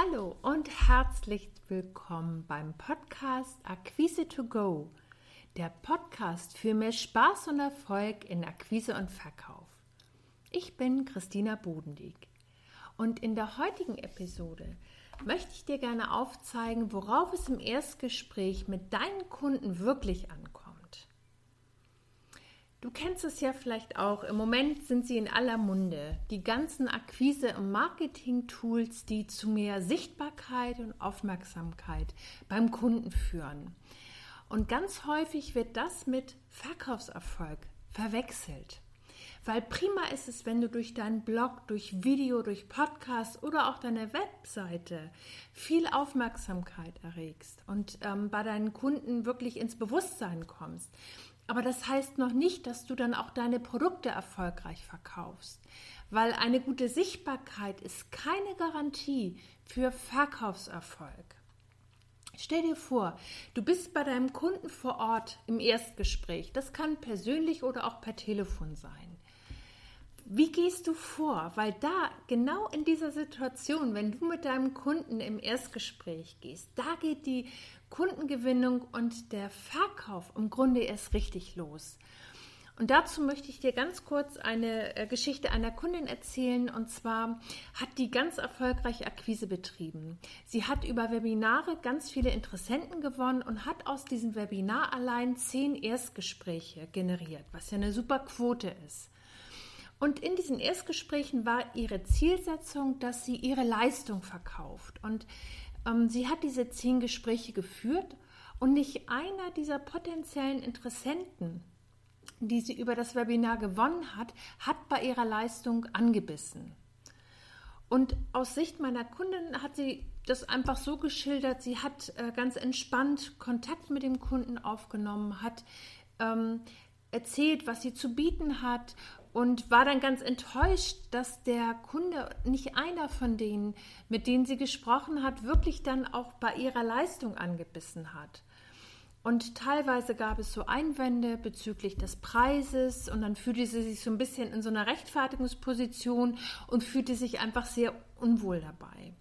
Hallo und herzlich willkommen beim Podcast Akquise to Go, der Podcast für mehr Spaß und Erfolg in Akquise und Verkauf. Ich bin Christina Bodendieck und in der heutigen Episode möchte ich dir gerne aufzeigen, worauf es im Erstgespräch mit deinen Kunden wirklich ankommt. Du kennst es ja vielleicht auch. Im Moment sind sie in aller Munde. Die ganzen Akquise- und Marketing-Tools, die zu mehr Sichtbarkeit und Aufmerksamkeit beim Kunden führen. Und ganz häufig wird das mit Verkaufserfolg verwechselt. Weil prima ist es, wenn du durch deinen Blog, durch Video, durch Podcast oder auch deine Webseite viel Aufmerksamkeit erregst und ähm, bei deinen Kunden wirklich ins Bewusstsein kommst. Aber das heißt noch nicht, dass du dann auch deine Produkte erfolgreich verkaufst, weil eine gute Sichtbarkeit ist keine Garantie für Verkaufserfolg. Stell dir vor, du bist bei deinem Kunden vor Ort im Erstgespräch. Das kann persönlich oder auch per Telefon sein. Wie gehst du vor? Weil da, genau in dieser Situation, wenn du mit deinem Kunden im Erstgespräch gehst, da geht die Kundengewinnung und der Verkauf im Grunde erst richtig los. Und dazu möchte ich dir ganz kurz eine äh, Geschichte einer Kundin erzählen. Und zwar hat die ganz erfolgreich Akquise betrieben. Sie hat über Webinare ganz viele Interessenten gewonnen und hat aus diesem Webinar allein zehn Erstgespräche generiert, was ja eine super Quote ist. Und in diesen Erstgesprächen war ihre Zielsetzung, dass sie ihre Leistung verkauft. Und ähm, sie hat diese zehn Gespräche geführt und nicht einer dieser potenziellen Interessenten, die sie über das Webinar gewonnen hat, hat bei ihrer Leistung angebissen. Und aus Sicht meiner Kundin hat sie das einfach so geschildert, sie hat äh, ganz entspannt Kontakt mit dem Kunden aufgenommen, hat ähm, erzählt, was sie zu bieten hat und war dann ganz enttäuscht, dass der Kunde, nicht einer von denen, mit denen sie gesprochen hat, wirklich dann auch bei ihrer Leistung angebissen hat. Und teilweise gab es so Einwände bezüglich des Preises und dann fühlte sie sich so ein bisschen in so einer Rechtfertigungsposition und fühlte sich einfach sehr unwohl dabei.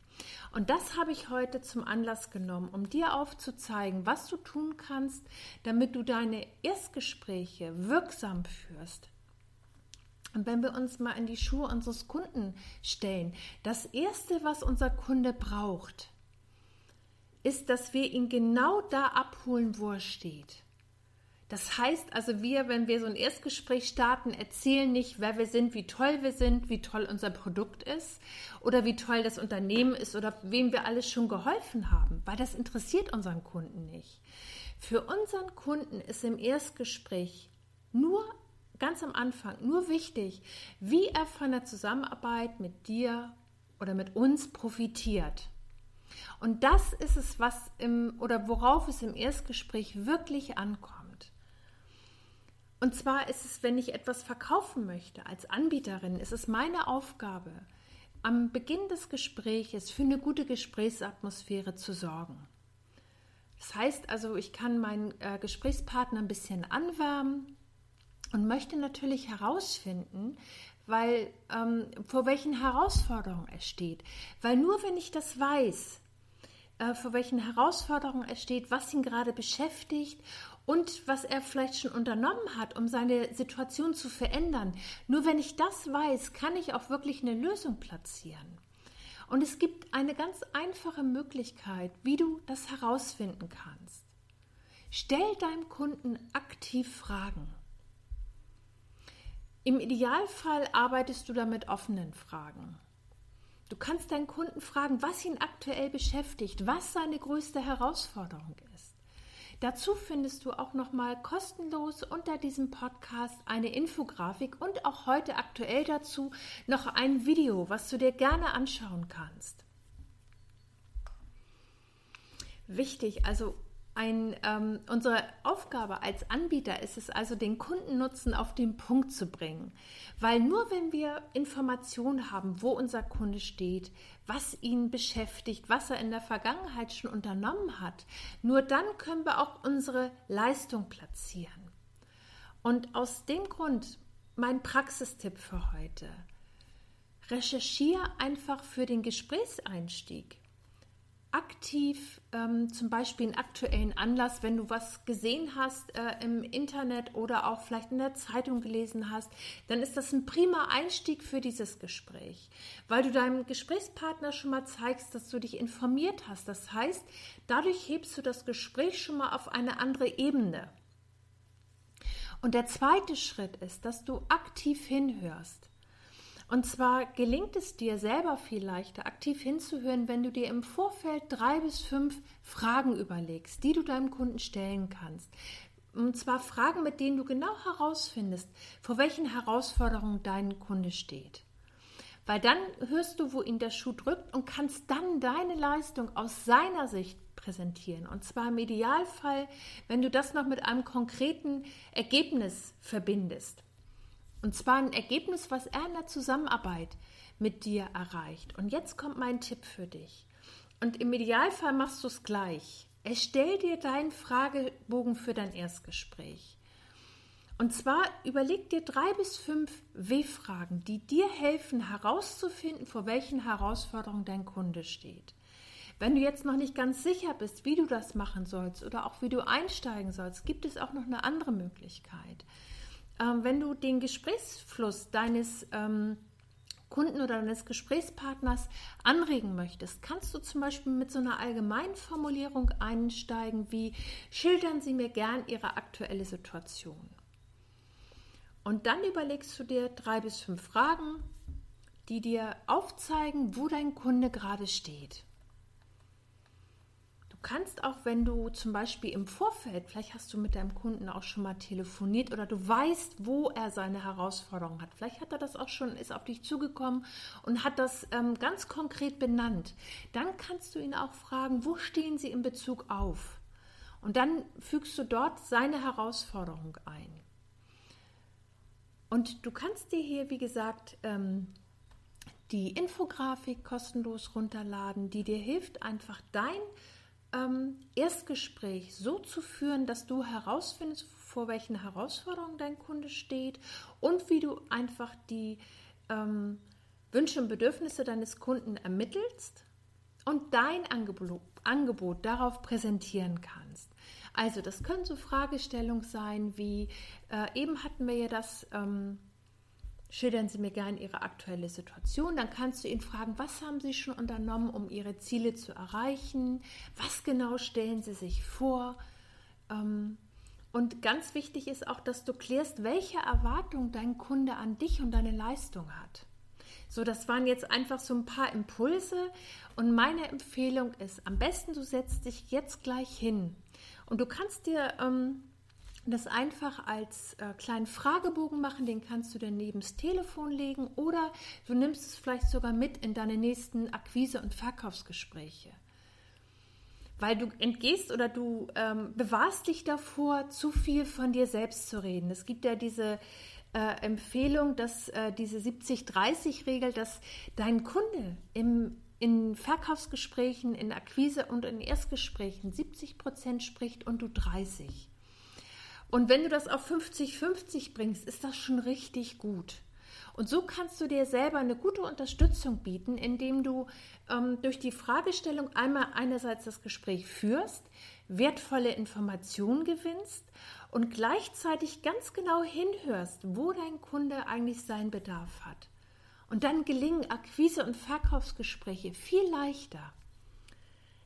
Und das habe ich heute zum Anlass genommen, um dir aufzuzeigen, was du tun kannst, damit du deine Erstgespräche wirksam führst, und wenn wir uns mal in die Schuhe unseres Kunden stellen, das Erste, was unser Kunde braucht, ist, dass wir ihn genau da abholen, wo er steht. Das heißt also, wir, wenn wir so ein Erstgespräch starten, erzählen nicht, wer wir sind, wie toll wir sind, wie toll unser Produkt ist oder wie toll das Unternehmen ist oder wem wir alles schon geholfen haben, weil das interessiert unseren Kunden nicht. Für unseren Kunden ist im Erstgespräch nur ganz am Anfang nur wichtig, wie er von der Zusammenarbeit mit dir oder mit uns profitiert. Und das ist es, was im oder worauf es im Erstgespräch wirklich ankommt. Und zwar ist es, wenn ich etwas verkaufen möchte als Anbieterin, ist es meine Aufgabe, am Beginn des Gespräches für eine gute Gesprächsatmosphäre zu sorgen. Das heißt also, ich kann meinen äh, Gesprächspartner ein bisschen anwärmen, und möchte natürlich herausfinden, weil ähm, vor welchen Herausforderungen er steht. Weil nur wenn ich das weiß, äh, vor welchen Herausforderungen er steht, was ihn gerade beschäftigt und was er vielleicht schon unternommen hat, um seine Situation zu verändern, nur wenn ich das weiß, kann ich auch wirklich eine Lösung platzieren. Und es gibt eine ganz einfache Möglichkeit, wie du das herausfinden kannst. Stell deinem Kunden aktiv Fragen. Im Idealfall arbeitest du da mit offenen Fragen. Du kannst deinen Kunden fragen, was ihn aktuell beschäftigt, was seine größte Herausforderung ist. Dazu findest du auch nochmal kostenlos unter diesem Podcast eine Infografik und auch heute aktuell dazu noch ein Video, was du dir gerne anschauen kannst. Wichtig, also ein, ähm, unsere Aufgabe als Anbieter ist es also, den Kundennutzen auf den Punkt zu bringen. Weil nur wenn wir Informationen haben, wo unser Kunde steht, was ihn beschäftigt, was er in der Vergangenheit schon unternommen hat, nur dann können wir auch unsere Leistung platzieren. Und aus dem Grund mein Praxistipp für heute. Recherchiere einfach für den Gesprächseinstieg aktiv ähm, zum Beispiel einen aktuellen Anlass, wenn du was gesehen hast äh, im Internet oder auch vielleicht in der Zeitung gelesen hast, dann ist das ein prima Einstieg für dieses Gespräch, weil du deinem Gesprächspartner schon mal zeigst, dass du dich informiert hast. Das heißt, dadurch hebst du das Gespräch schon mal auf eine andere Ebene. Und der zweite Schritt ist, dass du aktiv hinhörst. Und zwar gelingt es dir selber viel leichter, aktiv hinzuhören, wenn du dir im Vorfeld drei bis fünf Fragen überlegst, die du deinem Kunden stellen kannst. Und zwar Fragen, mit denen du genau herausfindest, vor welchen Herausforderungen dein Kunde steht. Weil dann hörst du, wo ihn der Schuh drückt und kannst dann deine Leistung aus seiner Sicht präsentieren. Und zwar im Idealfall, wenn du das noch mit einem konkreten Ergebnis verbindest. Und zwar ein Ergebnis, was er in der Zusammenarbeit mit dir erreicht. Und jetzt kommt mein Tipp für dich. Und im Idealfall machst du es gleich. Erstell dir deinen Fragebogen für dein Erstgespräch. Und zwar überleg dir drei bis fünf W-Fragen, die dir helfen herauszufinden, vor welchen Herausforderungen dein Kunde steht. Wenn du jetzt noch nicht ganz sicher bist, wie du das machen sollst oder auch wie du einsteigen sollst, gibt es auch noch eine andere Möglichkeit wenn du den Gesprächsfluss deines ähm, Kunden oder deines Gesprächspartners anregen möchtest, kannst du zum Beispiel mit so einer allgemeinen Formulierung einsteigen wie schildern Sie mir gern Ihre aktuelle Situation. Und dann überlegst du dir drei bis fünf Fragen, die dir aufzeigen, wo dein Kunde gerade steht. Du kannst auch, wenn du zum Beispiel im Vorfeld, vielleicht hast du mit deinem Kunden auch schon mal telefoniert oder du weißt, wo er seine Herausforderungen hat. Vielleicht hat er das auch schon, ist auf dich zugekommen und hat das ähm, ganz konkret benannt. Dann kannst du ihn auch fragen, wo stehen sie in Bezug auf? Und dann fügst du dort seine Herausforderung ein. Und du kannst dir hier, wie gesagt, ähm, die Infografik kostenlos runterladen, die dir hilft, einfach dein ähm, Erstgespräch so zu führen, dass du herausfindest, vor welchen Herausforderungen dein Kunde steht und wie du einfach die ähm, Wünsche und Bedürfnisse deines Kunden ermittelst und dein Angebot, Angebot darauf präsentieren kannst. Also das können so Fragestellungen sein wie, äh, eben hatten wir ja das ähm, Schildern Sie mir gerne Ihre aktuelle Situation. Dann kannst du ihn fragen, was haben Sie schon unternommen, um Ihre Ziele zu erreichen? Was genau stellen Sie sich vor? Ähm, und ganz wichtig ist auch, dass du klärst, welche Erwartung dein Kunde an dich und deine Leistung hat. So, das waren jetzt einfach so ein paar Impulse. Und meine Empfehlung ist, am besten du setzt dich jetzt gleich hin. Und du kannst dir ähm, das einfach als äh, kleinen Fragebogen machen, den kannst du dann neben das Telefon legen oder du nimmst es vielleicht sogar mit in deine nächsten Akquise- und Verkaufsgespräche. Weil du entgehst oder du ähm, bewahrst dich davor, zu viel von dir selbst zu reden. Es gibt ja diese äh, Empfehlung, dass äh, diese 70-30-Regel, dass dein Kunde im in Verkaufsgesprächen, in Akquise und in Erstgesprächen 70 Prozent spricht und du 30. Und wenn du das auf 50-50 bringst, ist das schon richtig gut. Und so kannst du dir selber eine gute Unterstützung bieten, indem du ähm, durch die Fragestellung einmal einerseits das Gespräch führst, wertvolle Informationen gewinnst und gleichzeitig ganz genau hinhörst, wo dein Kunde eigentlich seinen Bedarf hat. Und dann gelingen Akquise- und Verkaufsgespräche viel leichter.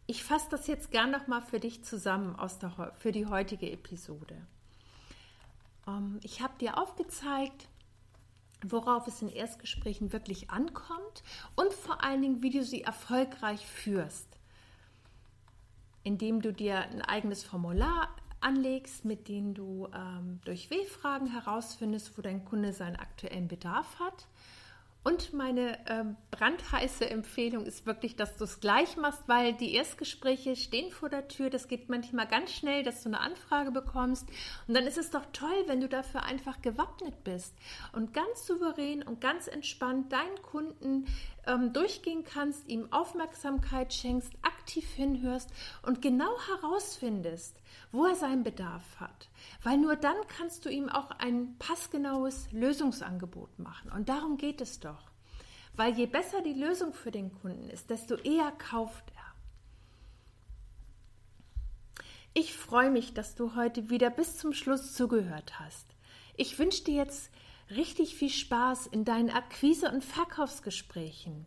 Ich fasse das jetzt gern nochmal für dich zusammen aus der, für die heutige Episode. Ähm, ich habe dir aufgezeigt, worauf es in Erstgesprächen wirklich ankommt und vor allen Dingen, wie du sie erfolgreich führst, indem du dir ein eigenes Formular anlegst, mit dem du ähm, durch W-Fragen herausfindest, wo dein Kunde seinen aktuellen Bedarf hat. Und meine äh, brandheiße Empfehlung ist wirklich, dass du es gleich machst, weil die Erstgespräche stehen vor der Tür. Das geht manchmal ganz schnell, dass du eine Anfrage bekommst. Und dann ist es doch toll, wenn du dafür einfach gewappnet bist und ganz souverän und ganz entspannt deinen Kunden ähm, durchgehen kannst, ihm Aufmerksamkeit schenkst, aktiv hinhörst und genau herausfindest, wo er seinen Bedarf hat. Weil nur dann kannst du ihm auch ein passgenaues Lösungsangebot machen. Und darum geht es doch. Weil je besser die Lösung für den Kunden ist, desto eher kauft er. Ich freue mich, dass du heute wieder bis zum Schluss zugehört hast. Ich wünsche dir jetzt richtig viel Spaß in deinen Akquise- und Verkaufsgesprächen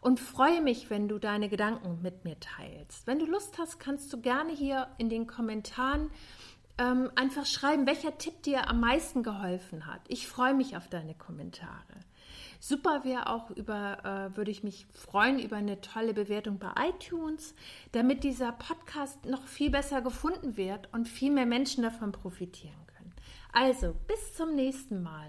und freue mich, wenn du deine Gedanken mit mir teilst. Wenn du Lust hast, kannst du gerne hier in den Kommentaren ähm, einfach schreiben, welcher Tipp dir am meisten geholfen hat. Ich freue mich auf deine Kommentare. Super wäre auch über, äh, würde ich mich freuen über eine tolle Bewertung bei iTunes, damit dieser Podcast noch viel besser gefunden wird und viel mehr Menschen davon profitieren können. Also, bis zum nächsten Mal.